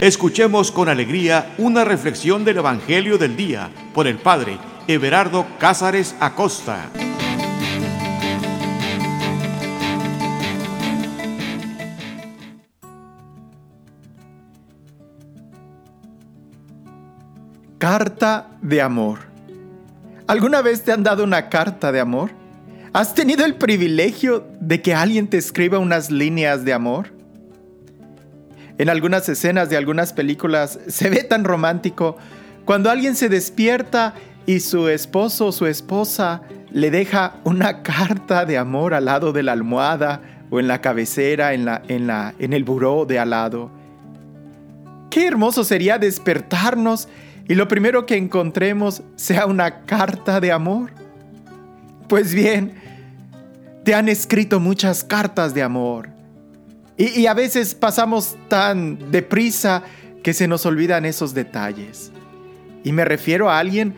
Escuchemos con alegría una reflexión del Evangelio del Día por el Padre Everardo Cázares Acosta. Carta de amor. ¿Alguna vez te han dado una carta de amor? ¿Has tenido el privilegio de que alguien te escriba unas líneas de amor? En algunas escenas de algunas películas se ve tan romántico cuando alguien se despierta y su esposo o su esposa le deja una carta de amor al lado de la almohada o en la cabecera, en, la, en, la, en el buró de al lado. Qué hermoso sería despertarnos y lo primero que encontremos sea una carta de amor. Pues bien, te han escrito muchas cartas de amor y, a veces pasamos tan deprisa que se nos olvidan esos detalles. Y me refiero a alguien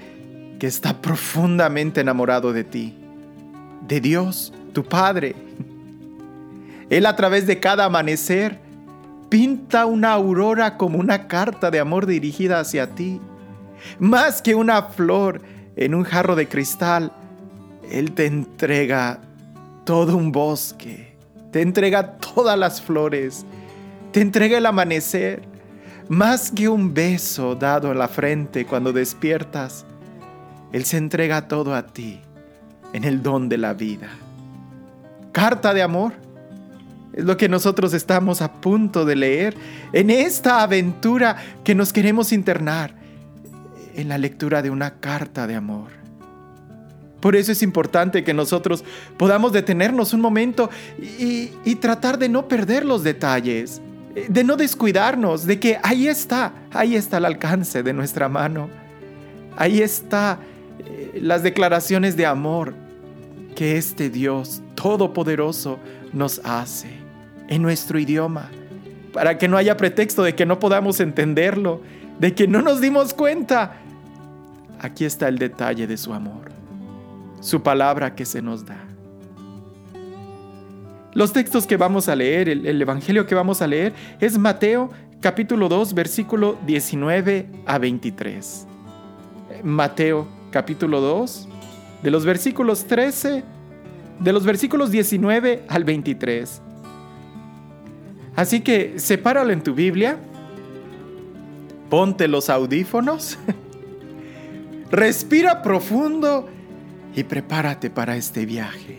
que está profundamente enamorado de ti, de Dios, tu Padre. Él a través de cada amanecer pinta una aurora como una carta de amor dirigida hacia ti. Más que una flor en un jarro de cristal, Él te entrega todo un bosque te entrega todas las flores, te entrega el amanecer, más que un beso dado en la frente cuando despiertas, Él se entrega todo a ti en el don de la vida. Carta de amor es lo que nosotros estamos a punto de leer en esta aventura que nos queremos internar en la lectura de una carta de amor. Por eso es importante que nosotros podamos detenernos un momento y, tratar de no perder los detalles, de no descuidarnos, de que ahí está, ahí está el alcance de nuestra mano, ahí está eh, las declaraciones de amor que este Dios Todopoderoso nos hace en nuestro idioma, para que no haya pretexto de que no podamos entenderlo, de que no nos dimos cuenta. Aquí está el detalle de su amor su palabra que se nos da. Los textos que vamos a leer, el, Evangelio que vamos a leer, es Mateo capítulo 2, versículo 19 a 23. Mateo capítulo 2, de los versículos 13, de los versículos 19 al 23. Así que sepáralo en tu Biblia, ponte los audífonos, respira profundo y prepárate para este viaje.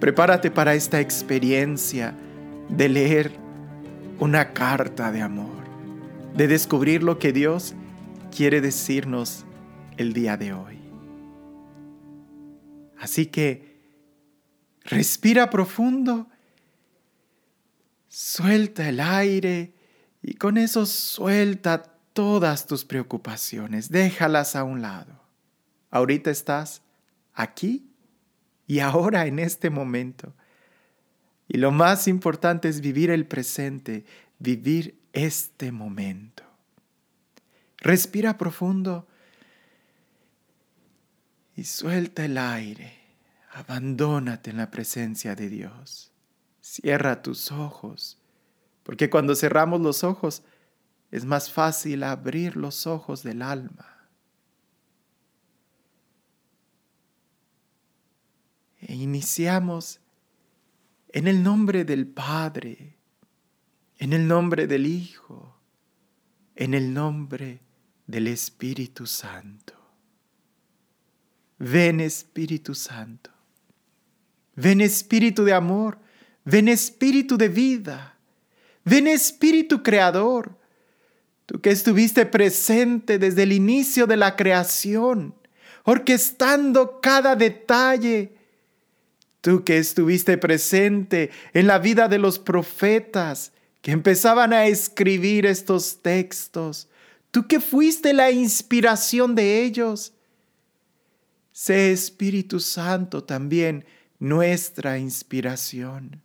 Prepárate para esta experiencia de leer una carta de amor, de descubrir lo que Dios quiere decirnos el día de hoy. Así que respira profundo, suelta el aire y con eso suelta todas tus preocupaciones, déjalas a un lado. Ahorita estás aquí y ahora en este momento. Y lo más importante es vivir el presente, vivir este momento. Respira profundo y suelta el aire. Abandónate en la presencia de Dios. Cierra tus ojos, porque cuando cerramos los ojos es más fácil abrir los ojos del alma. E iniciamos en el nombre del Padre, en el nombre del Hijo, en el nombre del Espíritu Santo. Ven Espíritu Santo, ven Espíritu de amor, ven Espíritu de vida, ven Espíritu Creador, tú que estuviste presente desde el inicio de la creación, orquestando cada detalle, Tú que estuviste presente en la vida de los profetas que empezaban a escribir estos textos, tú que fuiste la inspiración de ellos, sé Espíritu Santo también nuestra inspiración.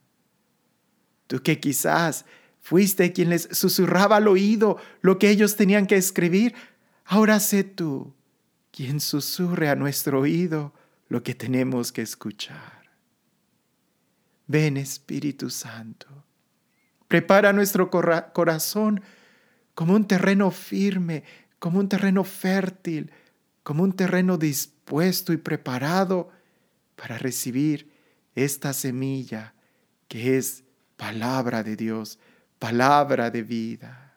Tú que quizás fuiste quien les susurraba al oído lo que ellos tenían que escribir, ahora sé tú quien susurre a nuestro oído lo que tenemos que escuchar. Ven Espíritu Santo, prepara nuestro corazón como un terreno firme, como un terreno fértil, como un terreno dispuesto y preparado para recibir esta semilla que es palabra de Dios, palabra de vida.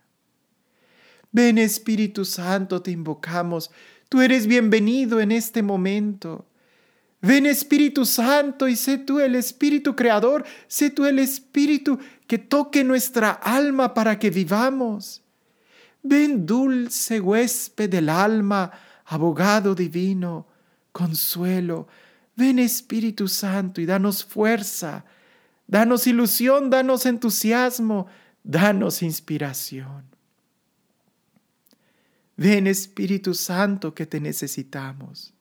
Ven Espíritu Santo, te invocamos. Tú eres bienvenido en este momento. Ven Espíritu Santo y sé tú el Espíritu Creador, sé tú el Espíritu que toque nuestra alma para que vivamos. Ven dulce huésped del alma, abogado divino, consuelo. Ven Espíritu Santo y danos fuerza, danos ilusión, danos entusiasmo, danos inspiración. Ven Espíritu Santo que te necesitamos.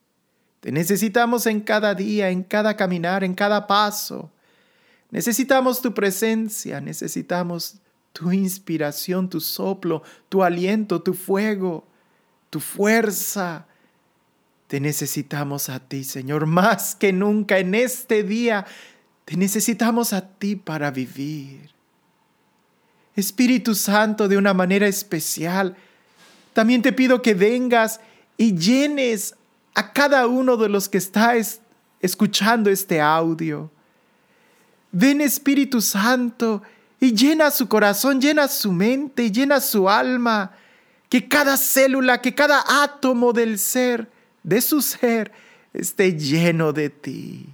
Te necesitamos en cada día, en cada caminar, en cada paso. Necesitamos tu presencia, necesitamos tu inspiración, tu soplo, tu aliento, tu fuego, tu fuerza. Te necesitamos a ti, Señor, más que nunca en este día. Te necesitamos a ti para vivir. Espíritu Santo, de una manera especial, también te pido que vengas y llenes a cada uno de los que está escuchando este audio. Ven Espíritu Santo y llena su corazón, llena su mente, llena su alma, que cada célula, que cada átomo del ser, de su ser, esté lleno de ti.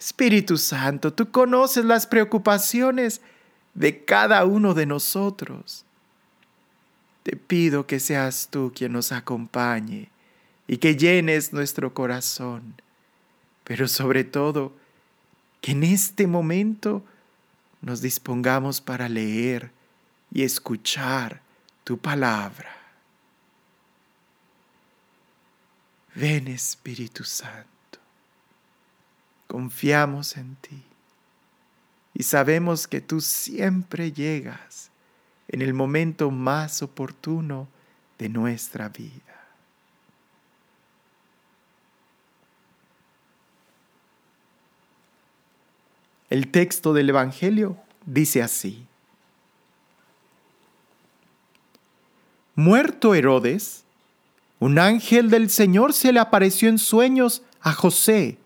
Espíritu Santo, tú conoces las preocupaciones de cada uno de nosotros. Te pido que seas tú quien nos acompañe y que llenes nuestro corazón, pero sobre todo que en este momento nos dispongamos para leer y escuchar tu palabra. Ven Espíritu Santo, confiamos en ti y sabemos que tú siempre llegas en el momento más oportuno de nuestra vida. El texto del Evangelio dice así. Muerto Herodes, un ángel del Señor se le apareció en sueños a José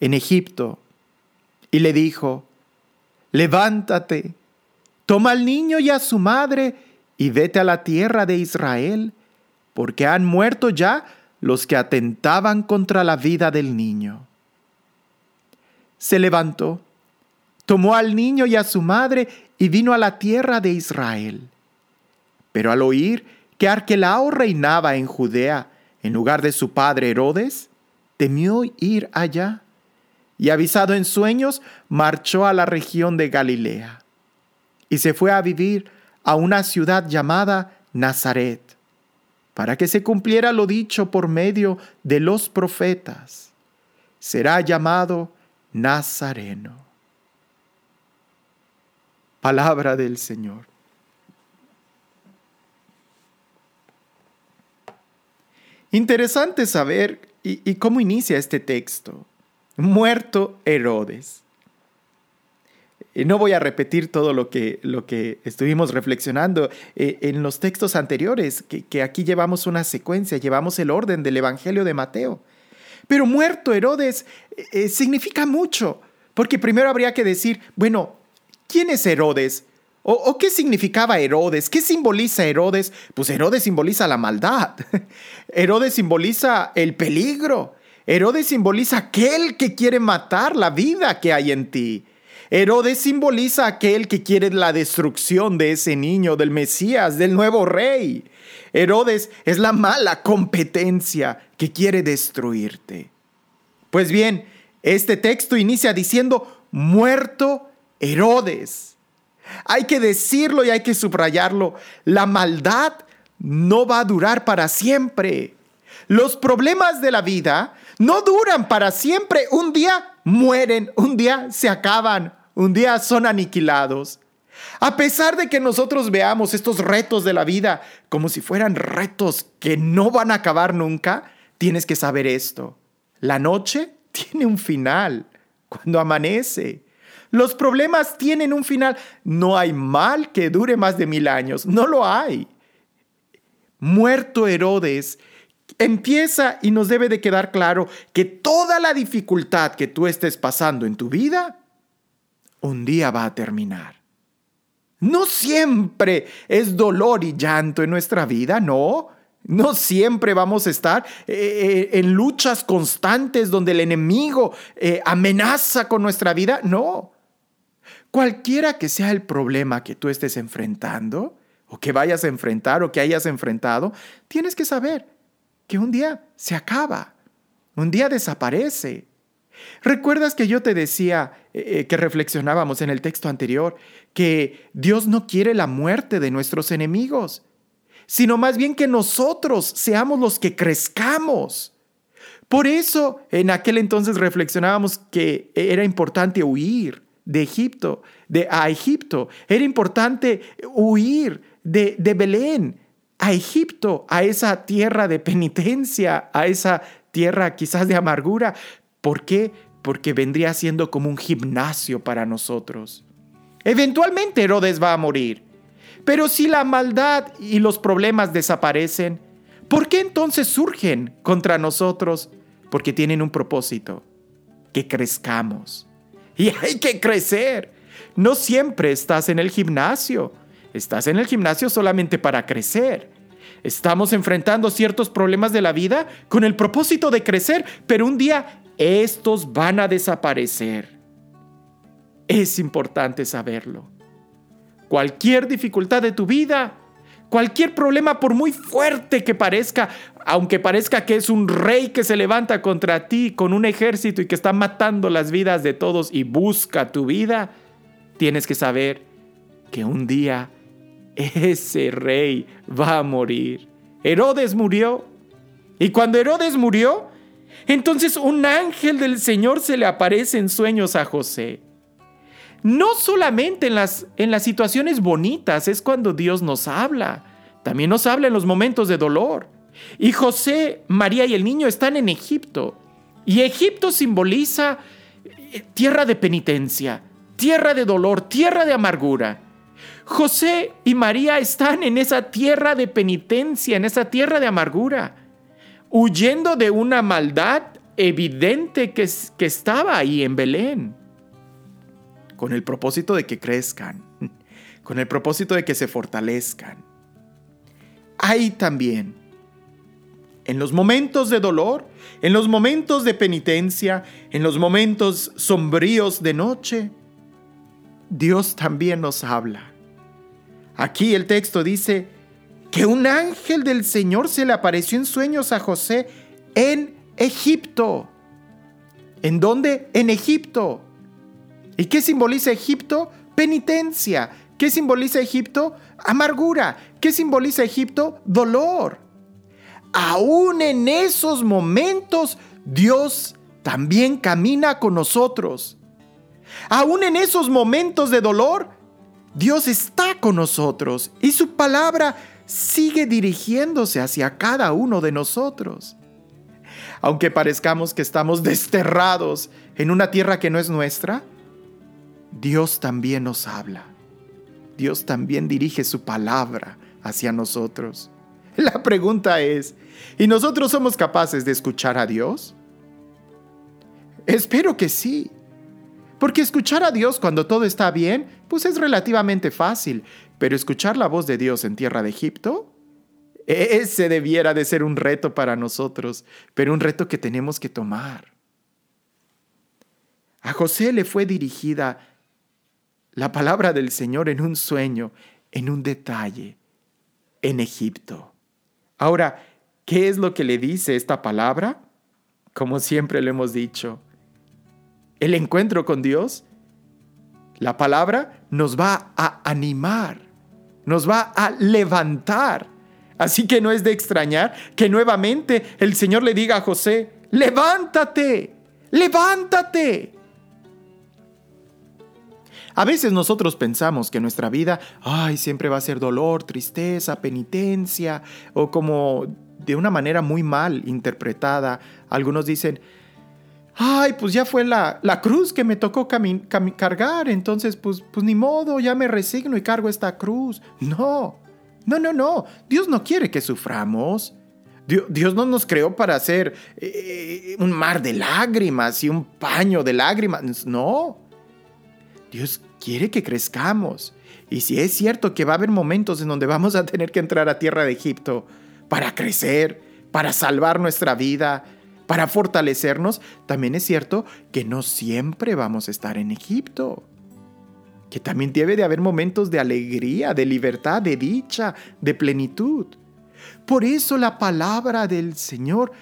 en Egipto y le dijo, levántate, toma al niño y a su madre y vete a la tierra de Israel, porque han muerto ya los que atentaban contra la vida del niño. Se levantó tomó al niño y a su madre y vino a la tierra de Israel. Pero al oír que Arquelao reinaba en Judea en lugar de su padre Herodes, temió ir allá y avisado en sueños, marchó a la región de Galilea y se fue a vivir a una ciudad llamada Nazaret, para que se cumpliera lo dicho por medio de los profetas. Será llamado Nazareno. Palabra del Señor. Interesante saber y, cómo inicia este texto. Muerto Herodes. No voy a repetir todo lo que, lo que estuvimos reflexionando eh, en los textos anteriores, que, aquí llevamos una secuencia, llevamos el orden del Evangelio de Mateo. Pero muerto Herodes eh, eh, significa mucho, porque primero habría que decir, bueno, ¿Quién es Herodes? ¿O, qué significaba Herodes? ¿Qué simboliza Herodes? Pues Herodes simboliza la maldad. Herodes simboliza el peligro. Herodes simboliza aquel que quiere matar la vida que hay en ti. Herodes simboliza aquel que quiere la destrucción de ese niño, del Mesías, del nuevo rey. Herodes es la mala competencia que quiere destruirte. Pues bien, este texto inicia diciendo, muerto Herodes. Hay que decirlo y hay que subrayarlo. La maldad no va a durar para siempre. Los problemas de la vida no duran para siempre. Un día mueren, un día se acaban, un día son aniquilados. A pesar de que nosotros veamos estos retos de la vida como si fueran retos que no van a acabar nunca, tienes que saber esto. La noche tiene un final cuando amanece. Los problemas tienen un final. No hay mal que dure más de mil años. No lo hay. Muerto Herodes, empieza y nos debe de quedar claro que toda la dificultad que tú estés pasando en tu vida, un día va a terminar. No siempre es dolor y llanto en nuestra vida, no. No siempre vamos a estar eh, eh, en luchas constantes donde el enemigo eh, amenaza con nuestra vida. No. Cualquiera que sea el problema que tú estés enfrentando, o que vayas a enfrentar, o que hayas enfrentado, tienes que saber que un día se acaba, un día desaparece. ¿Recuerdas que yo te decía que reflexionábamos en el texto anterior que Dios no quiere la muerte de nuestros enemigos? sino más bien que nosotros seamos los que crezcamos. Por eso en aquel entonces reflexionábamos que era importante huir de Egipto, de a Egipto. Era importante huir de, de Belén a Egipto, a esa tierra de penitencia, a esa tierra quizás de amargura. ¿Por qué? Porque vendría siendo como un gimnasio para nosotros. Eventualmente Herodes va a morir. Pero si la maldad y los problemas desaparecen, ¿por qué entonces surgen contra nosotros? Porque tienen un propósito, que crezcamos. Y hay que crecer. No siempre estás en el gimnasio. Estás en el gimnasio solamente para crecer. Estamos enfrentando ciertos problemas de la vida con el propósito de crecer, pero un día estos van a desaparecer. Es importante saberlo cualquier dificultad de tu vida, cualquier problema por muy fuerte que parezca, aunque parezca que es un rey que se levanta contra ti con un ejército y que está matando las vidas de todos y busca tu vida, tienes que saber que un día ese rey va a morir. Herodes murió. Y cuando Herodes murió, entonces un ángel del Señor se le aparece en sueños a José no solamente en las, en las situaciones bonitas es cuando Dios nos habla, también nos habla en los momentos de dolor. Y José, María y el niño están en Egipto. Y Egipto simboliza eh, tierra de penitencia, tierra de dolor, tierra de amargura. José y María están en esa tierra de penitencia, en esa tierra de amargura, huyendo de una maldad evidente que, que estaba ahí en Belén con el propósito de que crezcan, con el propósito de que se fortalezcan. Hay también, en los momentos de dolor, en los momentos de penitencia, en los momentos sombríos de noche, Dios también nos habla. Aquí el texto dice que un ángel del Señor se le apareció en sueños a José en Egipto. ¿En dónde? En Egipto. ¿Y qué simboliza Egipto? Penitencia. ¿Qué simboliza Egipto? Amargura. ¿Qué simboliza Egipto? Dolor. Aún en esos momentos, Dios también camina con nosotros. Aún en esos momentos de dolor, Dios está con nosotros y su palabra sigue dirigiéndose hacia cada uno de nosotros. Aunque parezcamos que estamos desterrados en una tierra que no es nuestra, Dios también nos habla. Dios también dirige su palabra hacia nosotros. La pregunta es, ¿y nosotros somos capaces de escuchar a Dios? Espero que sí. Porque escuchar a Dios cuando todo está bien, pues es relativamente fácil. Pero escuchar la voz de Dios en tierra de Egipto, ese debiera de ser un reto para nosotros, pero un reto que tenemos que tomar. A José le fue dirigida la palabra del Señor en un sueño, en un detalle, en Egipto. Ahora, ¿qué es lo que le dice esta palabra? Como siempre lo hemos dicho, el encuentro con Dios, la palabra nos va a animar, nos va a levantar. Así que no es de extrañar que nuevamente el Señor le diga a José, levántate, levántate. A veces nosotros pensamos que nuestra vida, ay, siempre va a ser dolor, tristeza, penitencia, o como de una manera muy mal interpretada, algunos dicen, ay, pues ya fue la, la cruz que me tocó cargar, entonces pues, pues ni modo, ya me resigno y cargo esta cruz. No, no, no, no, Dios no quiere que suframos. Dios, no nos creó para hacer eh, un mar de lágrimas y un paño de lágrimas. No. Dios quiere que crezcamos. Y si es cierto que va a haber momentos en donde vamos a tener que entrar a tierra de Egipto para crecer, para salvar nuestra vida, para fortalecernos, también es cierto que no siempre vamos a estar en Egipto. Que también debe de haber momentos de alegría, de libertad, de dicha, de plenitud. Por eso la palabra del Señor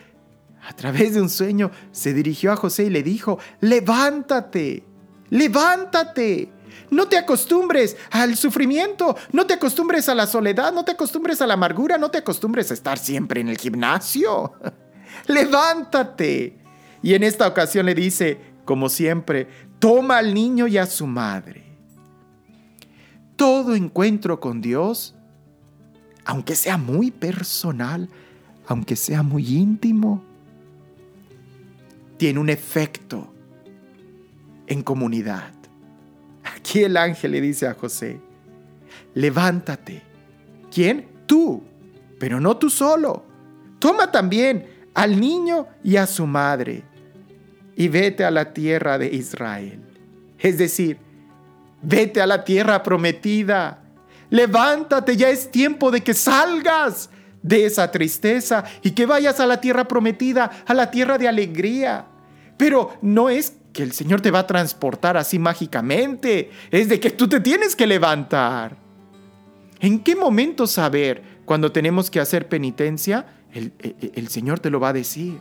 a través de un sueño se dirigió a José y le dijo, levántate, levántate. No te acostumbres al sufrimiento, no te acostumbres a la soledad, no te acostumbres a la amargura, no te acostumbres a estar siempre en el gimnasio. levántate. Y en esta ocasión le dice, como siempre, toma al niño y a su madre. Todo encuentro con Dios aunque sea muy personal, aunque sea muy íntimo, tiene un efecto en comunidad. Aquí el ángel le dice a José, levántate. ¿Quién? Tú, pero no tú solo. Toma también al niño y a su madre y vete a la tierra de Israel. Es decir, vete a la tierra prometida Levántate, ya es tiempo de que salgas de esa tristeza y que vayas a la tierra prometida, a la tierra de alegría. Pero no es que el Señor te va a transportar así mágicamente, es de que tú te tienes que levantar. ¿En qué momento saber cuando tenemos que hacer penitencia? El, el, Señor te lo va a decir.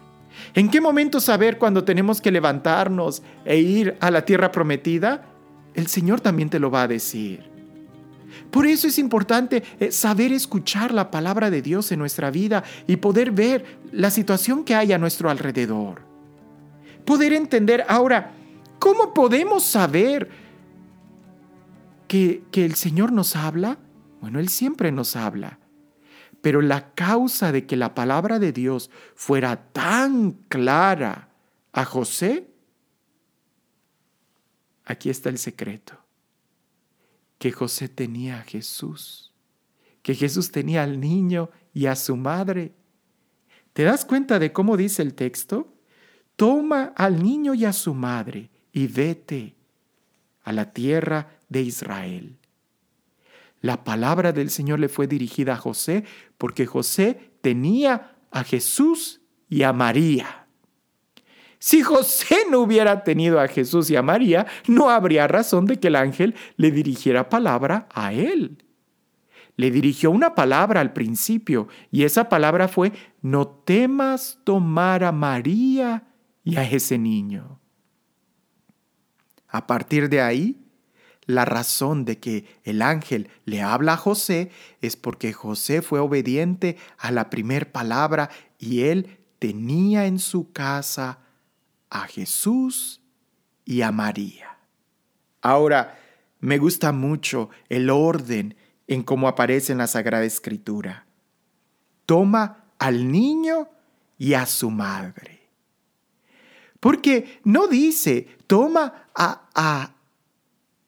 ¿En qué momento saber cuando tenemos que levantarnos e ir a la tierra prometida? El Señor también te lo va a decir. Por eso es importante eh, saber escuchar la palabra de Dios en nuestra vida y poder ver la situación que hay a nuestro alrededor. Poder entender ahora, ¿cómo podemos saber que, que el Señor nos habla? Bueno, Él siempre nos habla. Pero la causa de que la palabra de Dios fuera tan clara a José, aquí está el secreto que José tenía a Jesús, que Jesús tenía al niño y a su madre. ¿Te das cuenta de cómo dice el texto? Toma al niño y a su madre y vete a la tierra de Israel. La palabra del Señor le fue dirigida a José porque José tenía a Jesús y a María. Si José no hubiera tenido a Jesús y a María, no habría razón de que el ángel le dirigiera palabra a él. Le dirigió una palabra al principio y esa palabra fue, no temas tomar a María y a ese niño. A partir de ahí, la razón de que el ángel le habla a José es porque José fue obediente a la primer palabra y él tenía en su casa a Jesús y a María. Ahora, me gusta mucho el orden en cómo aparece en la Sagrada Escritura. Toma al niño y a su madre. Porque no dice, toma a, a,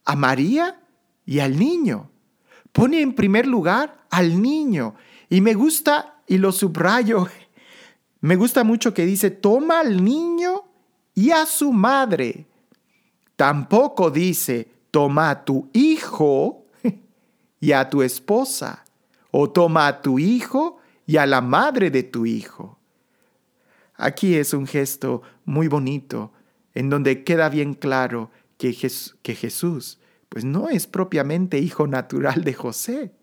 a María y al niño. Pone en primer lugar al niño. Y me gusta, y lo subrayo, me gusta mucho que dice, toma al niño y a su madre. Tampoco dice, toma a tu hijo y a tu esposa, o toma a tu hijo y a la madre de tu hijo. Aquí es un gesto muy bonito, en donde queda bien claro que, Jesús pues no es propiamente hijo natural de José,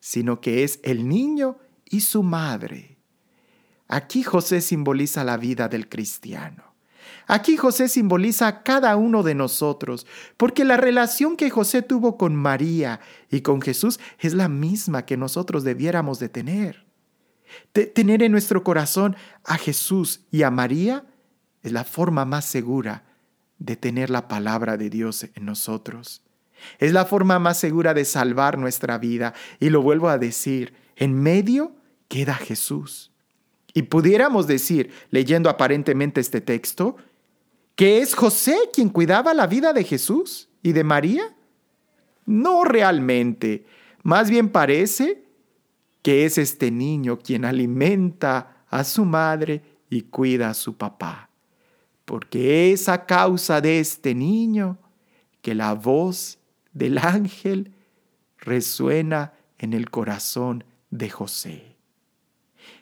sino que es el niño y su madre. Aquí José simboliza la vida del cristiano. Aquí José simboliza a cada uno de nosotros, porque la relación que José tuvo con María y con Jesús es la misma que nosotros debiéramos de tener. Tener en nuestro corazón a Jesús y a María es la forma más segura de tener la palabra de Dios en nosotros. Es la forma más segura de salvar nuestra vida. Y lo vuelvo a decir, en medio queda Jesús. Y pudiéramos decir, leyendo aparentemente este texto, ¿Que es José quien cuidaba la vida de Jesús y de María? No realmente. Más bien parece que es este niño quien alimenta a su madre y cuida a su papá. Porque es a causa de este niño que la voz del ángel resuena en el corazón de José.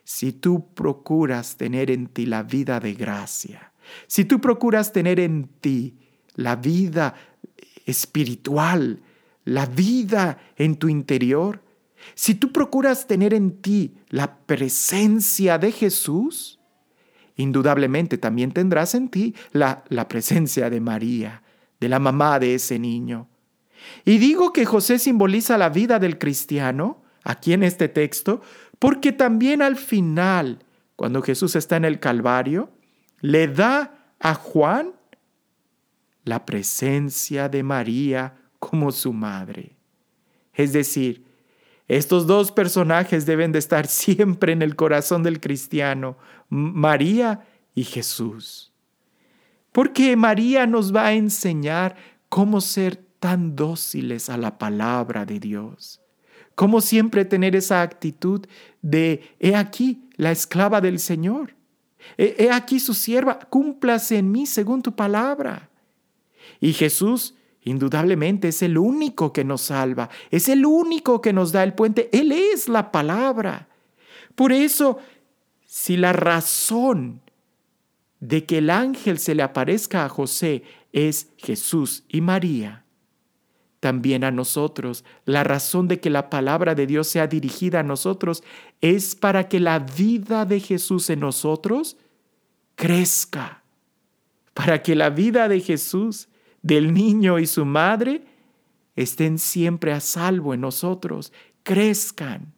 Si tú procuras tener en ti la vida de gracia, si tú procuras tener en ti la vida espiritual, la vida en tu interior, si tú procuras tener en ti la presencia de Jesús, indudablemente también tendrás en ti la, la presencia de María, de la mamá de ese niño. Y digo que José simboliza la vida del cristiano, aquí en este texto, porque también al final, cuando Jesús está en el Calvario, le da a Juan la presencia de María como su madre. Es decir, estos dos personajes deben de estar siempre en el corazón del cristiano, María y Jesús. Porque María nos va a enseñar cómo ser tan dóciles a la palabra de Dios. Cómo siempre tener esa actitud de, he aquí la esclava del Señor. He, aquí su sierva, cúmplase en mí según tu palabra. Y Jesús Indudablemente es el único que nos salva, es el único que nos da el puente, Él es la palabra. Por eso, si la razón de que el ángel se le aparezca a José es Jesús y María, también a nosotros, la razón de que la palabra de Dios sea dirigida a nosotros es para que la vida de Jesús en nosotros crezca, para que la vida de Jesús del niño y su madre estén siempre a salvo en nosotros, crezcan.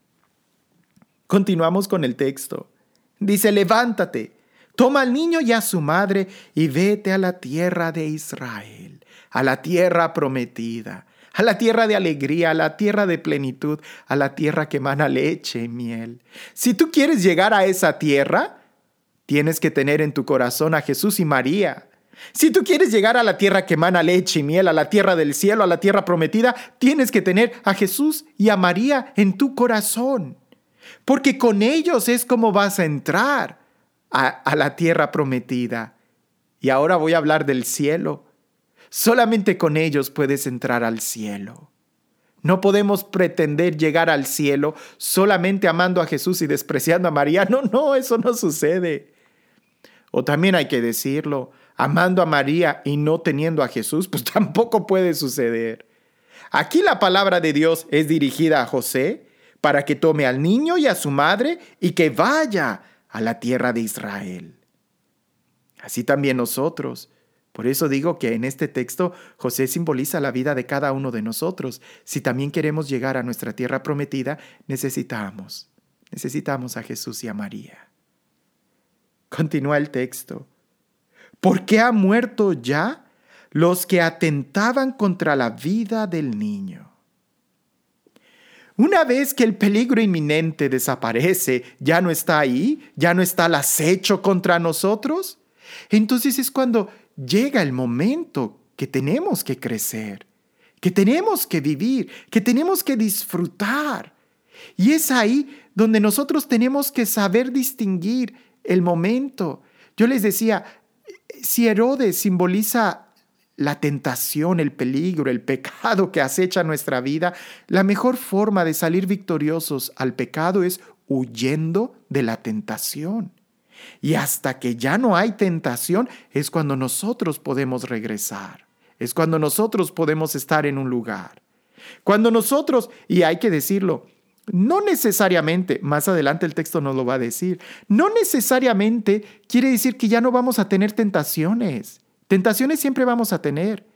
Continuamos con el texto. Dice, levántate, toma al niño y a su madre y vete a la tierra de Israel, a la tierra prometida, a la tierra de alegría, a la tierra de plenitud, a la tierra que emana leche y miel. Si tú quieres llegar a esa tierra, tienes que tener en tu corazón a Jesús y María. Si tú quieres llegar a la tierra que emana leche y miel, a la tierra del cielo, a la tierra prometida, tienes que tener a Jesús y a María en tu corazón. Porque con ellos es como vas a entrar a, a la tierra prometida. Y ahora voy a hablar del cielo. Solamente con ellos puedes entrar al cielo. No podemos pretender llegar al cielo solamente amando a Jesús y despreciando a María. No, no, eso no sucede. O también hay que decirlo, amando a María y no teniendo a Jesús, pues tampoco puede suceder. Aquí la palabra de Dios es dirigida a José para que tome al niño y a su madre y que vaya a la tierra de Israel. Así también nosotros. Por eso digo que en este texto José simboliza la vida de cada uno de nosotros. Si también queremos llegar a nuestra tierra prometida, necesitamos, necesitamos a Jesús y a María. Continúa el texto. ¿Por qué ha muerto ya los que atentaban contra la vida del niño? Una vez que el peligro inminente desaparece, ya no está ahí, ya no está el acecho contra nosotros, entonces es cuando llega el momento que tenemos que crecer, que tenemos que vivir, que tenemos que disfrutar. Y es ahí donde nosotros tenemos que saber distinguir el momento. Yo les decía, si Herodes simboliza la tentación, el peligro, el pecado que acecha nuestra vida, la mejor forma de salir victoriosos al pecado es huyendo de la tentación. Y hasta que ya no hay tentación es cuando nosotros podemos regresar, es cuando nosotros podemos estar en un lugar. Cuando nosotros, y hay que decirlo, no necesariamente, más adelante el texto nos lo va a decir, no necesariamente quiere decir que ya no vamos a tener tentaciones. Tentaciones siempre vamos a tener.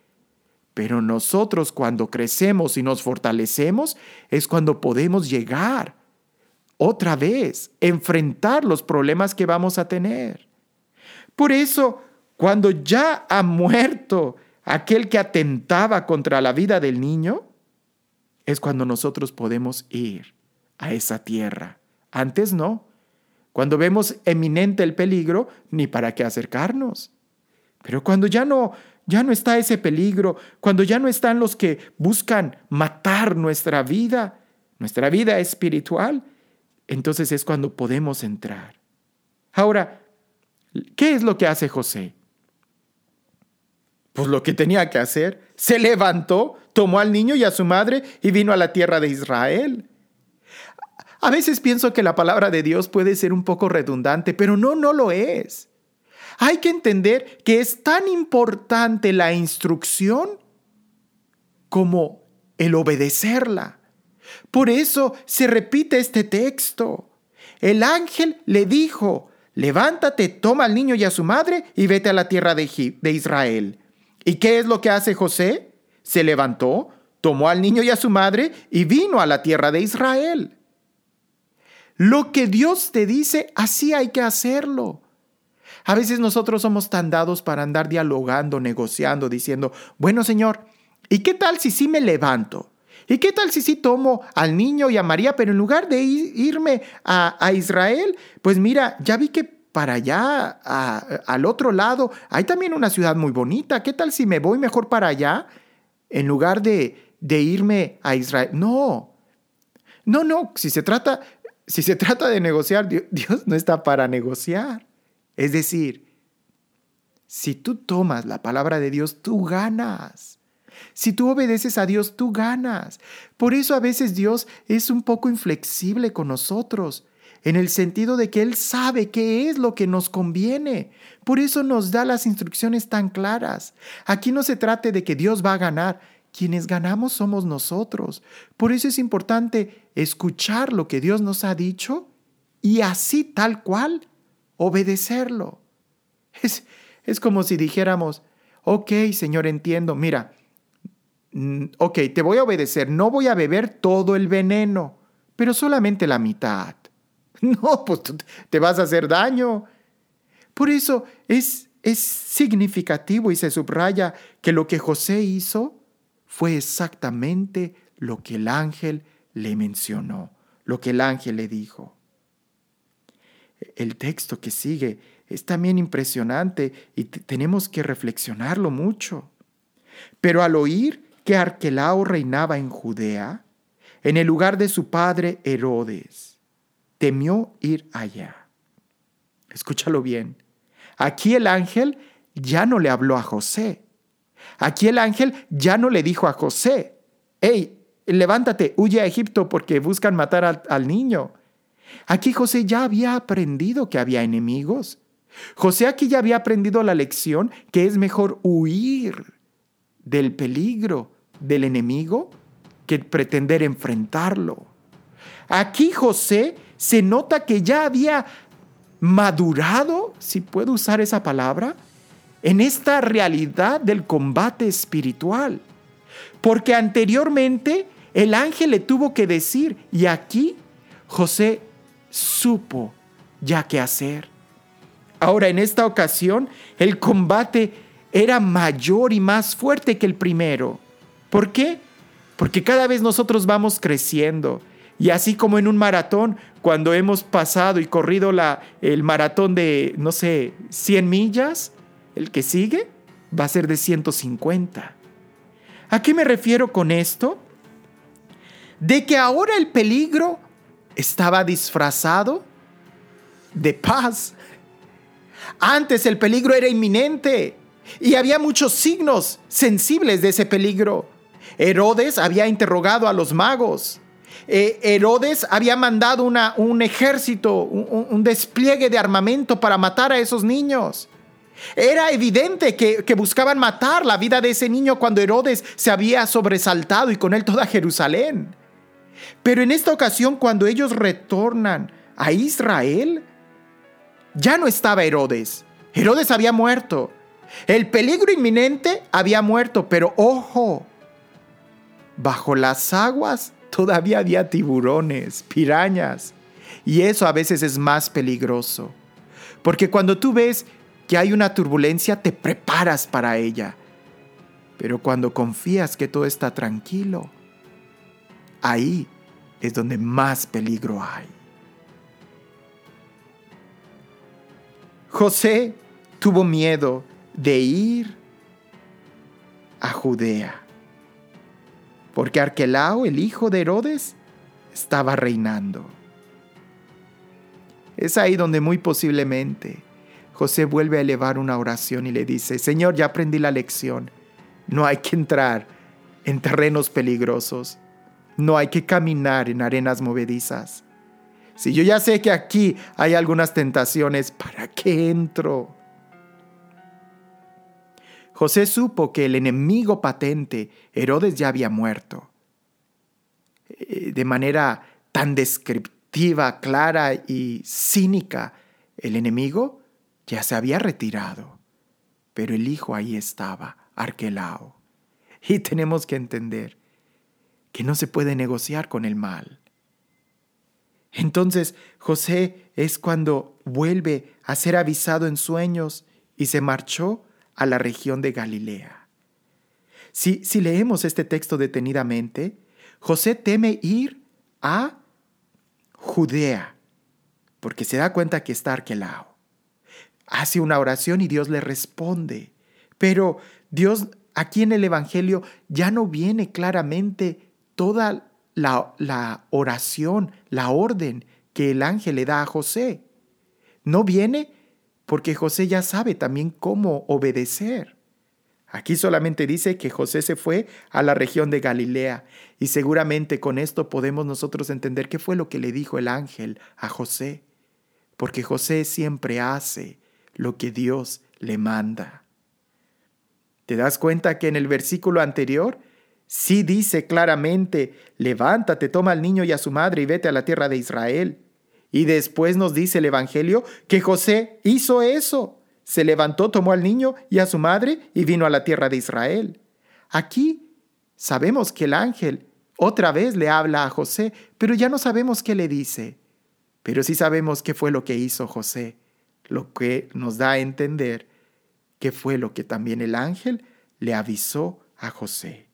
Pero nosotros cuando crecemos y nos fortalecemos es cuando podemos llegar otra vez, enfrentar los problemas que vamos a tener. Por eso, cuando ya ha muerto aquel que atentaba contra la vida del niño, es cuando nosotros podemos ir a esa tierra. Antes no. Cuando vemos eminente el peligro, ni para qué acercarnos. Pero cuando ya no, ya no está ese peligro, cuando ya no están los que buscan matar nuestra vida, nuestra vida espiritual, entonces es cuando podemos entrar. Ahora, ¿qué es lo que hace José? Pues lo que tenía que hacer. Se levantó, tomó al niño y a su madre y vino a la tierra de Israel. A veces pienso que la palabra de Dios puede ser un poco redundante, pero no, no lo es. Hay que entender que es tan importante la instrucción como el obedecerla. Por eso se repite este texto. El ángel le dijo, levántate, toma al niño y a su madre y vete a la tierra de, Israel. ¿Y qué es lo que hace José? Se levantó, tomó al niño y a su madre y vino a la tierra de Israel. Lo que Dios te dice, así hay que hacerlo. A veces nosotros somos tan dados para andar dialogando, negociando, diciendo, bueno Señor, ¿y qué tal si sí me levanto? ¿Y qué tal si sí tomo al niño y a María, pero en lugar de irme a, Israel, pues mira, ya vi que para allá, al otro lado, hay también una ciudad muy bonita. ¿Qué tal si me voy mejor para allá en lugar de, de irme a Israel? No, no, no, si se trata, si se trata de negociar, Dios no está para negociar. Es decir, si tú tomas la palabra de Dios, tú ganas. Si tú obedeces a Dios, tú ganas. Por eso a veces Dios es un poco inflexible con nosotros, en el sentido de que Él sabe qué es lo que nos conviene. Por eso nos da las instrucciones tan claras. Aquí no se trate de que Dios va a ganar. Quienes ganamos somos nosotros. Por eso es importante escuchar lo que Dios nos ha dicho y así tal cual obedecerlo. Es, es como si dijéramos, ok, Señor, entiendo, mira, mm, ok, te voy a obedecer, no voy a beber todo el veneno, pero solamente la mitad. No, pues te vas a hacer daño. Por eso es, es significativo y se subraya que lo que José hizo fue exactamente lo que el ángel le mencionó, lo que el ángel le dijo. El texto que sigue es también impresionante y tenemos que reflexionarlo mucho. Pero al oír que Arquelao reinaba en Judea, en el lugar de su padre Herodes, temió ir allá. Escúchalo bien. Aquí el ángel ya no le habló a José. Aquí el ángel ya no le dijo a José, hey, levántate, huye a Egipto porque buscan matar al, al niño. Aquí José ya había aprendido que había enemigos. José aquí ya había aprendido la lección que es mejor huir del peligro del enemigo que pretender enfrentarlo. Aquí José se nota que ya había madurado, si puedo usar esa palabra, en esta realidad del combate espiritual. Porque anteriormente el ángel le tuvo que decir, y aquí José supo ya qué hacer. Ahora, en esta ocasión, el combate era mayor y más fuerte que el primero. ¿Por qué? Porque cada vez nosotros vamos creciendo. Y así como en un maratón, cuando hemos pasado y corrido la, el maratón de, no sé, 100 millas, el que sigue va a ser de 150. ¿A qué me refiero con esto? De que ahora el peligro estaba disfrazado de paz. Antes el peligro era inminente y había muchos signos sensibles de ese peligro. Herodes había interrogado a los magos. Eh, Herodes había mandado una, un ejército, un, despliegue de armamento para matar a esos niños. Era evidente que, que, buscaban matar la vida de ese niño cuando Herodes se había sobresaltado y con él toda Jerusalén. Pero en esta ocasión, cuando ellos retornan a Israel, ya no estaba Herodes. Herodes había muerto. El peligro inminente había muerto, pero ojo, bajo las aguas todavía había tiburones, pirañas. Y eso a veces es más peligroso. Porque cuando tú ves que hay una turbulencia, te preparas para ella. Pero cuando confías que todo está tranquilo, ahí es donde más peligro hay. José tuvo miedo de ir a Judea. Porque Arquelao, el hijo de Herodes, estaba reinando. Es ahí donde muy posiblemente José vuelve a elevar una oración y le dice, Señor, ya aprendí la lección. No hay que entrar en terrenos peligrosos. No hay que caminar en arenas movedizas. Si yo ya sé que aquí hay algunas tentaciones, ¿para qué entro? José supo que el enemigo patente, Herodes, ya había muerto. Eh, de manera tan descriptiva, clara y cínica, el enemigo ya se había retirado, pero el hijo ahí estaba, Arquelao. Y tenemos que entender que no se puede negociar con el mal. Entonces José es cuando vuelve a ser avisado en sueños y se marchó a la región de Galilea. Si, si leemos este texto detenidamente, José teme ir a Judea, porque se da cuenta que está Arquelao. Hace una oración y Dios le responde. Pero Dios aquí en el Evangelio ya no viene claramente toda la, la, oración, la orden que el ángel le da a José. No viene porque José ya sabe también cómo obedecer. Aquí solamente dice que José se fue a la región de Galilea y seguramente con esto podemos nosotros entender qué fue lo que le dijo el ángel a José, porque José siempre hace lo que Dios le manda. ¿Te das cuenta que en el versículo anterior sí dice claramente, levántate, toma al niño y a su madre y vete a la tierra de Israel? Y después nos dice el Evangelio que José hizo eso. Se levantó, tomó al niño y a su madre y vino a la tierra de Israel. Aquí sabemos que el ángel otra vez le habla a José, pero ya no sabemos qué le dice. Pero sí sabemos qué fue lo que hizo José, lo que nos da a entender qué fue lo que también el ángel le avisó a José.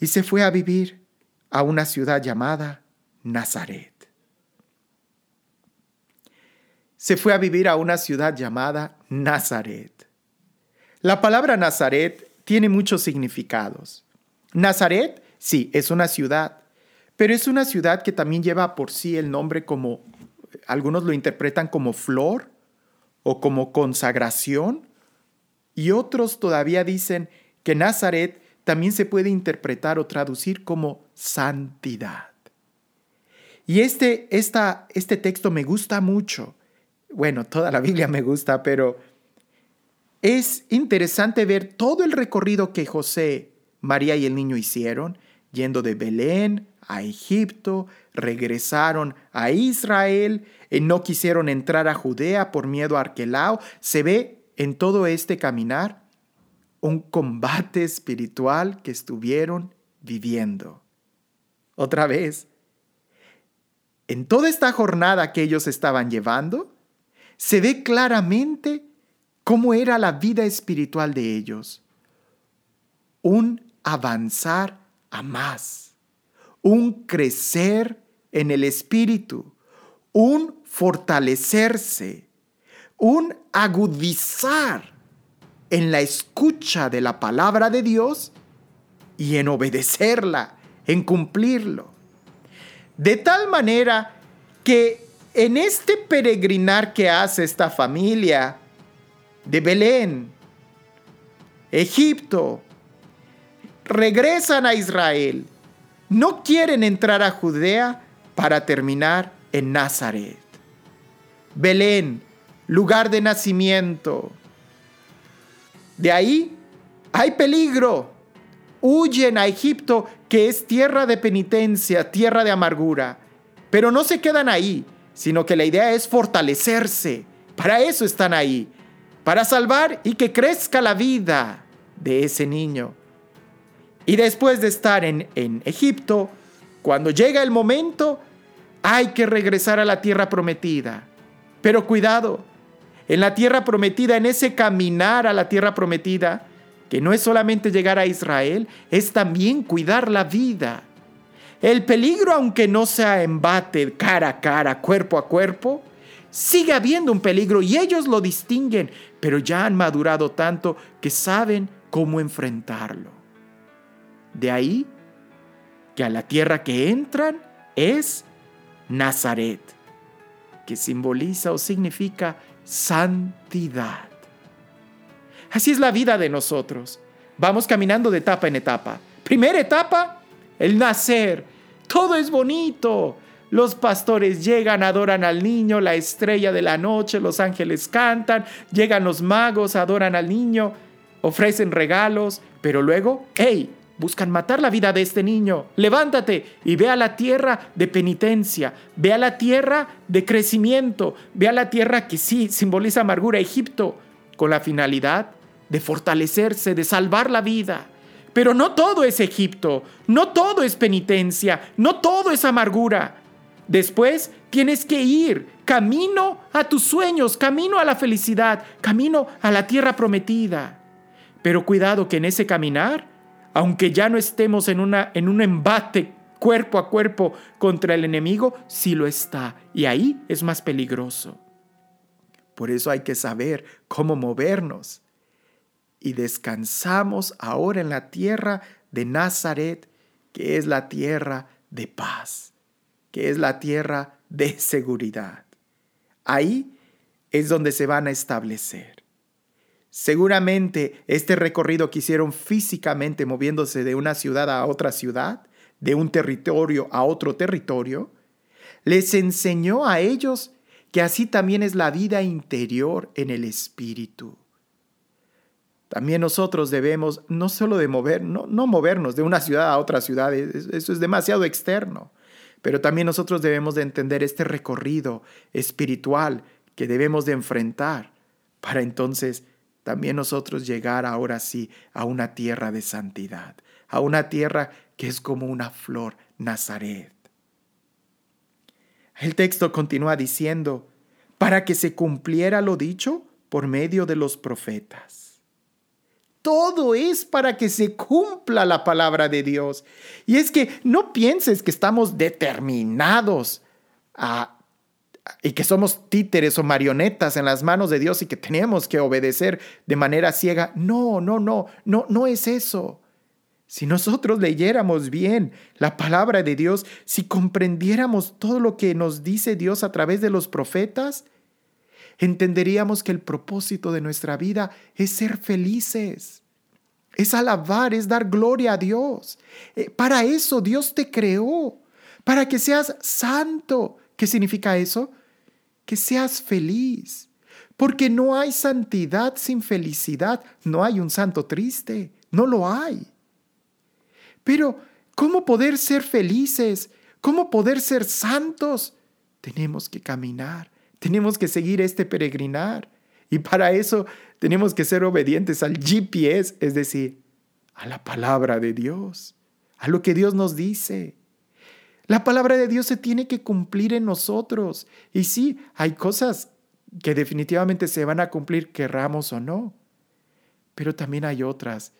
Y se fue a vivir a una ciudad llamada Nazaret. Se fue a vivir a una ciudad llamada Nazaret. La palabra Nazaret tiene muchos significados. Nazaret, sí, es una ciudad, pero es una ciudad que también lleva por sí el nombre como, algunos lo interpretan como flor o como consagración, y otros todavía dicen que Nazaret también se puede interpretar o traducir como santidad. Y este, esta, este texto me gusta mucho. Bueno, toda la Biblia me gusta, pero es interesante ver todo el recorrido que José, María y el niño hicieron, yendo de Belén a Egipto, regresaron a Israel, y no quisieron entrar a Judea por miedo a Arquelao. Se ve en todo este caminar un combate espiritual que estuvieron viviendo. Otra vez, en toda esta jornada que ellos estaban llevando, se ve claramente cómo era la vida espiritual de ellos. Un avanzar a más, un crecer en el espíritu, un fortalecerse, un agudizar en la escucha de la palabra de Dios y en obedecerla, en cumplirlo. De tal manera que en este peregrinar que hace esta familia de Belén, Egipto, regresan a Israel, no quieren entrar a Judea para terminar en Nazaret. Belén, lugar de nacimiento. De ahí hay peligro. Huyen a Egipto que es tierra de penitencia, tierra de amargura. Pero no se quedan ahí, sino que la idea es fortalecerse. Para eso están ahí, para salvar y que crezca la vida de ese niño. Y después de estar en, en Egipto, cuando llega el momento, hay que regresar a la tierra prometida. Pero cuidado, en la tierra prometida, en ese caminar a la tierra prometida, que no es solamente llegar a Israel, es también cuidar la vida. El peligro, aunque no sea embate cara a cara, cuerpo a cuerpo, Sigue habiendo un peligro y ellos lo distinguen, pero ya han madurado tanto que saben cómo enfrentarlo. De ahí que a la tierra que entran es Nazaret, que simboliza o significa santidad. Así es la vida de nosotros. Vamos caminando de etapa en etapa. Primera etapa, el nacer. Todo es bonito. Los pastores llegan, adoran al niño, la estrella de la noche, los ángeles cantan, llegan los magos, adoran al niño, ofrecen regalos, pero luego, ¡hey! Buscan matar la vida de este niño. Levántate y ve a la tierra de penitencia, ve a la tierra de crecimiento, ve a la tierra que sí simboliza amargura, Egipto, con la finalidad de fortalecerse, de salvar la vida. Pero no todo es Egipto, no todo es penitencia, no todo es amargura. Después tienes que ir camino a tus sueños, camino a la felicidad, camino a la tierra prometida. Pero cuidado que en ese caminar, aunque ya no estemos en, una, en un embate cuerpo a cuerpo contra el enemigo, sí lo está. Y ahí es más peligroso. Por eso hay que saber cómo movernos. Y descansamos ahora en la tierra de Nazaret, que es la tierra de paz que es la tierra de seguridad. Ahí es donde se van a establecer. Seguramente este recorrido que hicieron físicamente moviéndose de una ciudad a otra ciudad, de un territorio a otro territorio, les enseñó a ellos que así también es la vida interior en el espíritu. También nosotros debemos no solo de mover, no, no movernos de una ciudad a otra ciudad, eso es demasiado externo, pero también nosotros debemos de entender este recorrido espiritual que debemos de enfrentar para entonces también nosotros llegar ahora sí a una tierra de santidad, a una tierra que es como una flor Nazaret. El texto continúa diciendo, para que se cumpliera lo dicho por medio de los profetas. Todo es para que se cumpla la palabra de Dios. Y es que no pienses que estamos determinados a, y que somos títeres o marionetas en las manos de Dios y que tenemos que obedecer de manera ciega. No, no, no, no, no es eso. Si nosotros leyéramos bien la palabra de Dios, si comprendiéramos todo lo que nos dice Dios a través de los profetas, entenderíamos que el propósito de nuestra vida es ser felices, es alabar, es dar gloria a Dios. Eh, para eso Dios te creó, para que seas santo. ¿Qué significa eso? Que seas feliz. Porque no hay santidad sin felicidad. No hay un santo triste. No lo hay. Pero, ¿cómo poder ser felices? ¿Cómo poder ser santos? Tenemos que caminar tenemos que seguir este peregrinar. Y para eso tenemos que ser obedientes al GPS, es decir, a la palabra de Dios, a lo que Dios nos dice. La palabra de Dios se tiene que cumplir en nosotros. Y sí, hay cosas que definitivamente se van a cumplir, querramos o no. Pero también hay otras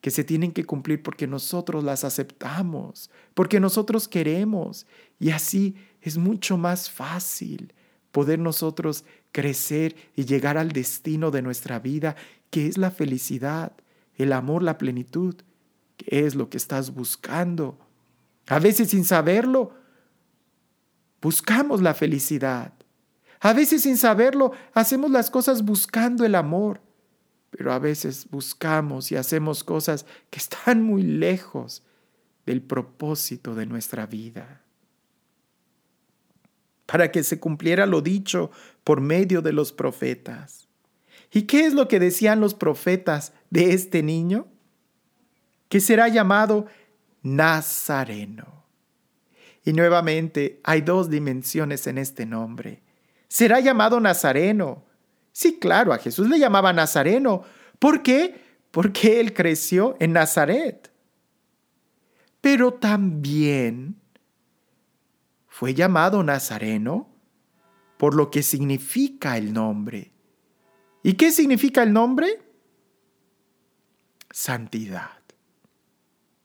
que se tienen que cumplir porque nosotros las aceptamos, porque nosotros queremos. Y así es mucho más fácil poder nosotros crecer y llegar al destino de nuestra vida, que es la felicidad, el amor, la plenitud, que es lo que estás buscando. A veces sin saberlo, buscamos la felicidad. A veces sin saberlo, hacemos las cosas buscando el amor, pero a veces buscamos y hacemos cosas que están muy lejos del propósito de nuestra vida para que se cumpliera lo dicho por medio de los profetas. ¿Y qué es lo que decían los profetas de este niño? Que será llamado Nazareno. Y nuevamente hay dos dimensiones en este nombre. Será llamado Nazareno. Sí, claro, a Jesús le llamaba Nazareno. ¿Por qué? Porque él creció en Nazaret. Pero también fue llamado Nazareno por lo que significa el nombre. ¿Y qué significa el nombre? Santidad.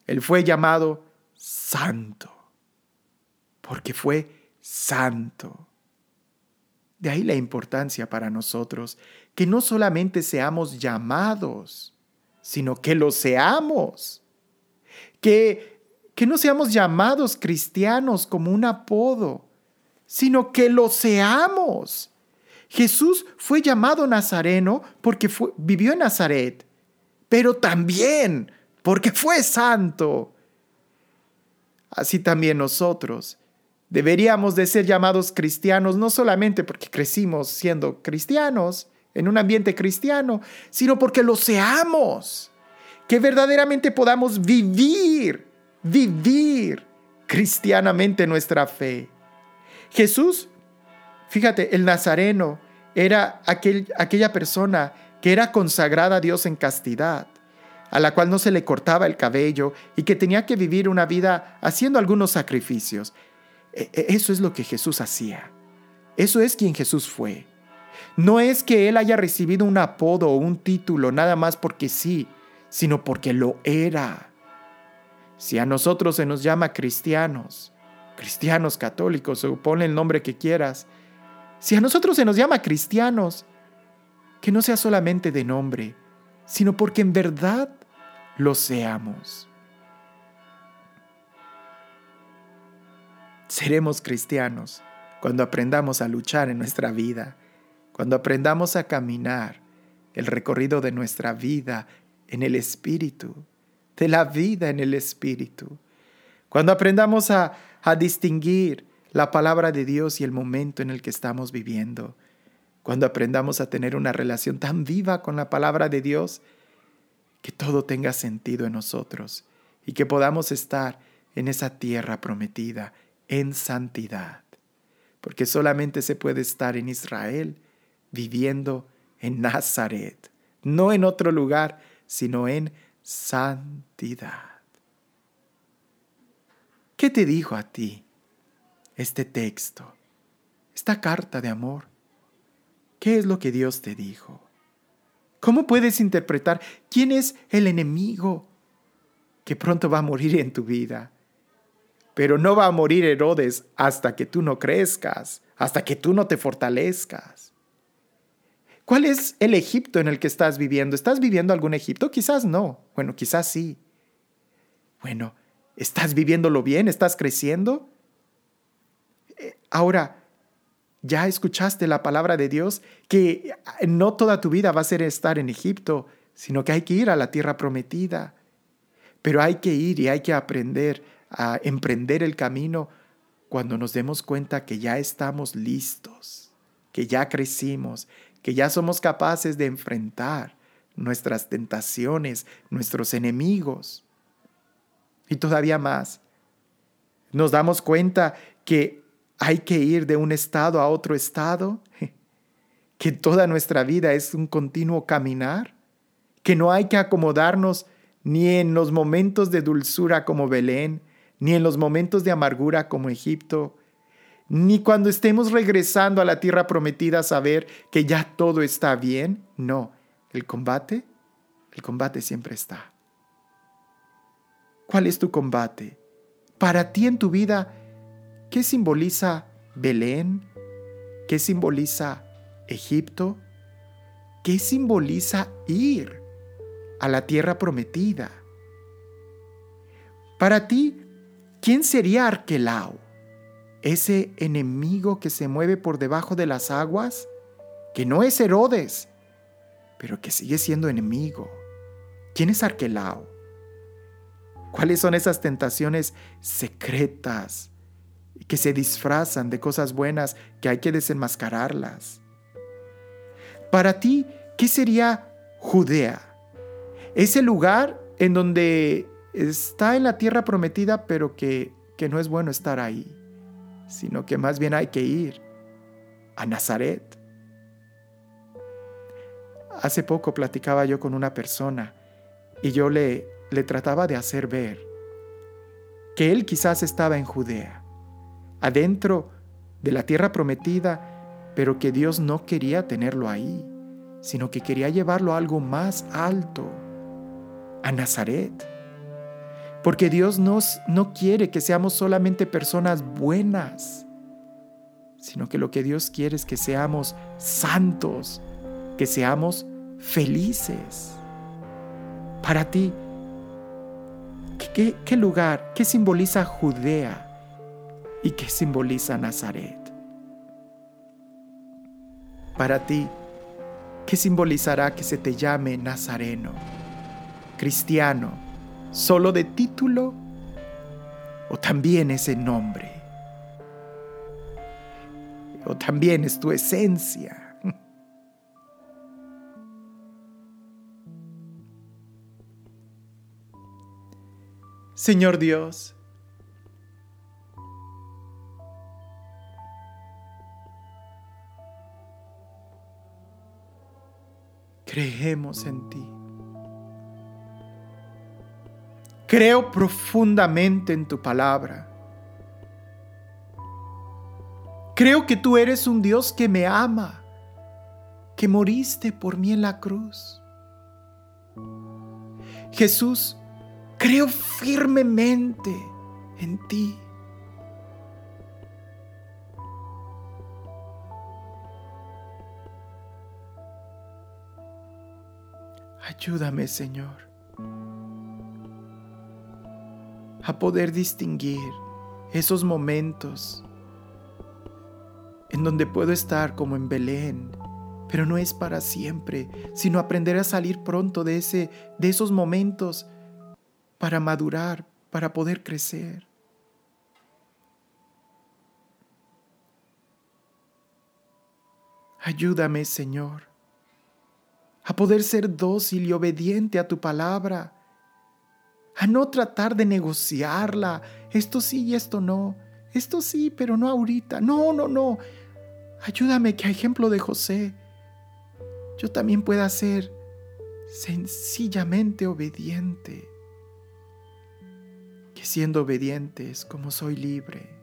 Él fue llamado santo porque fue santo. De ahí la importancia para nosotros que no solamente seamos llamados, sino que lo seamos. Que, que no seamos llamados cristianos como un apodo, sino que lo seamos. Jesús fue llamado Nazareno porque vivió en Nazaret, pero también porque fue santo. Así también nosotros deberíamos de ser llamados cristianos no solamente porque crecimos siendo cristianos, en un ambiente cristiano, sino porque lo seamos, que verdaderamente podamos vivir, vivir cristianamente nuestra fe. Jesús, fíjate, el Nazareno era aquel, aquella persona que era consagrada a Dios en castidad, a la cual no se le cortaba el cabello y que tenía que vivir una vida haciendo algunos sacrificios. E, e, eso es lo que Jesús hacía. Eso es quien Jesús fue. No es que Él haya recibido un apodo o un título nada más porque sí, sino porque lo era. Si a nosotros se nos llama cristianos, cristianos católicos o ponle el nombre que quieras, si a nosotros se nos llama cristianos, que no sea solamente de nombre, sino porque en verdad lo seamos. Seremos cristianos cuando aprendamos a luchar en nuestra vida cuando aprendamos a caminar el recorrido de nuestra vida en el Espíritu, de la vida en el Espíritu, cuando aprendamos a, distinguir la palabra de Dios y el momento en el que estamos viviendo, cuando aprendamos a tener una relación tan viva con la palabra de Dios, que todo tenga sentido en nosotros y que podamos estar en esa tierra prometida en santidad, porque solamente se puede estar en Israel viviendo en Nazaret, no en otro lugar, sino en santidad. ¿Qué te dijo a ti este texto, esta carta de amor? ¿Qué es lo que Dios te dijo? ¿Cómo puedes interpretar quién es el enemigo que pronto va a morir en tu vida? Pero no va a morir Herodes hasta que tú no crezcas, hasta que tú no te fortalezcas. ¿Cuál es el Egipto en el que estás viviendo? ¿Estás viviendo algún Egipto? Quizás no. Bueno, quizás sí. Bueno, ¿estás viviéndolo bien? ¿Estás creciendo? Eh, ahora, ya escuchaste la palabra de Dios que no toda tu vida va a ser estar en Egipto, sino que hay que ir a la tierra prometida. Pero hay que ir y hay que aprender a emprender el camino cuando nos demos cuenta que ya estamos listos, que ya crecimos, que ya somos capaces de enfrentar nuestras tentaciones, nuestros enemigos. Y todavía más, nos damos cuenta que hay que ir de un estado a otro estado, que toda nuestra vida es un continuo caminar, que no hay que acomodarnos ni en los momentos de dulzura como Belén, ni en los momentos de amargura como Egipto, ni cuando estemos regresando a la tierra prometida a saber que ya todo está bien. No, el combate, el combate siempre está. ¿Cuál es tu combate? Para ti en tu vida, ¿qué simboliza Belén? ¿Qué simboliza Egipto? ¿Qué simboliza ir a la tierra prometida? Para ti, ¿quién sería Arquelao? ese enemigo que se mueve por debajo de las aguas, que no es Herodes, pero que sigue siendo enemigo. ¿Quién es Arquelao? ¿Cuáles son esas tentaciones secretas que se disfrazan de cosas buenas que hay que desenmascararlas? Para ti, ¿qué sería Judea? Ese lugar en donde está en la tierra prometida, pero que, que no es bueno estar ahí sino que más bien hay que ir a Nazaret. Hace poco platicaba yo con una persona y yo le, le trataba de hacer ver que él quizás estaba en Judea, adentro de la tierra prometida, pero que Dios no quería tenerlo ahí, sino que quería llevarlo a algo más alto, a Nazaret. Porque Dios nos, no quiere que seamos solamente personas buenas, sino que lo que Dios quiere es que seamos santos, que seamos felices. Para ti, ¿qué, qué lugar, qué simboliza Judea y qué simboliza Nazaret? Para ti, ¿qué simbolizará que se te llame Nazareno, cristiano, solo de título o también ese nombre? ¿O también es tu esencia? Señor Dios, creemos en ti. Creo profundamente en tu palabra. Creo que tú eres un Dios que me ama, que moriste por mí en la cruz. Jesús, creo firmemente en ti. Ayúdame, Señor, a poder distinguir esos momentos en donde puedo estar como en Belén, pero no es para siempre, sino aprender a salir pronto de ese de esos momentos para madurar, para poder crecer. Ayúdame, Señor, a poder ser dócil y obediente a tu palabra, a no tratar de negociarla, esto sí y esto no, esto sí, pero no ahorita, no, no, no. Ayúdame que a ejemplo de José, yo también pueda ser sencillamente obediente siendo obedientes como soy libre.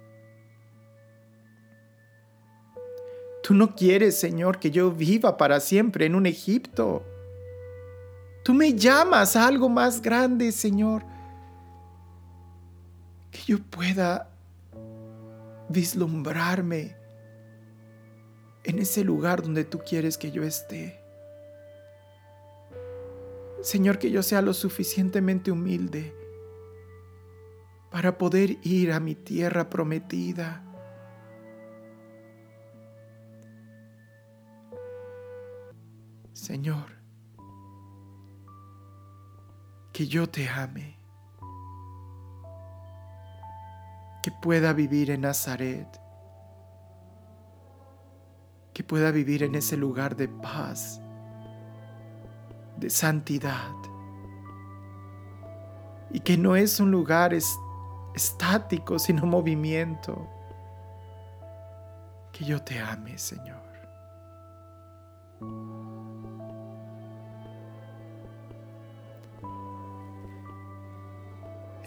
Tú no quieres, Señor, que yo viva para siempre en un Egipto. Tú me llamas a algo más grande, Señor. Que yo pueda vislumbrarme en ese lugar donde tú quieres que yo esté. Señor, que yo sea lo suficientemente humilde para poder ir a mi tierra prometida. Señor, que yo te ame, que pueda vivir en Nazaret, que pueda vivir en ese lugar de paz, de santidad, y que no es un lugar estático, sino movimiento. Que yo te ame, Señor.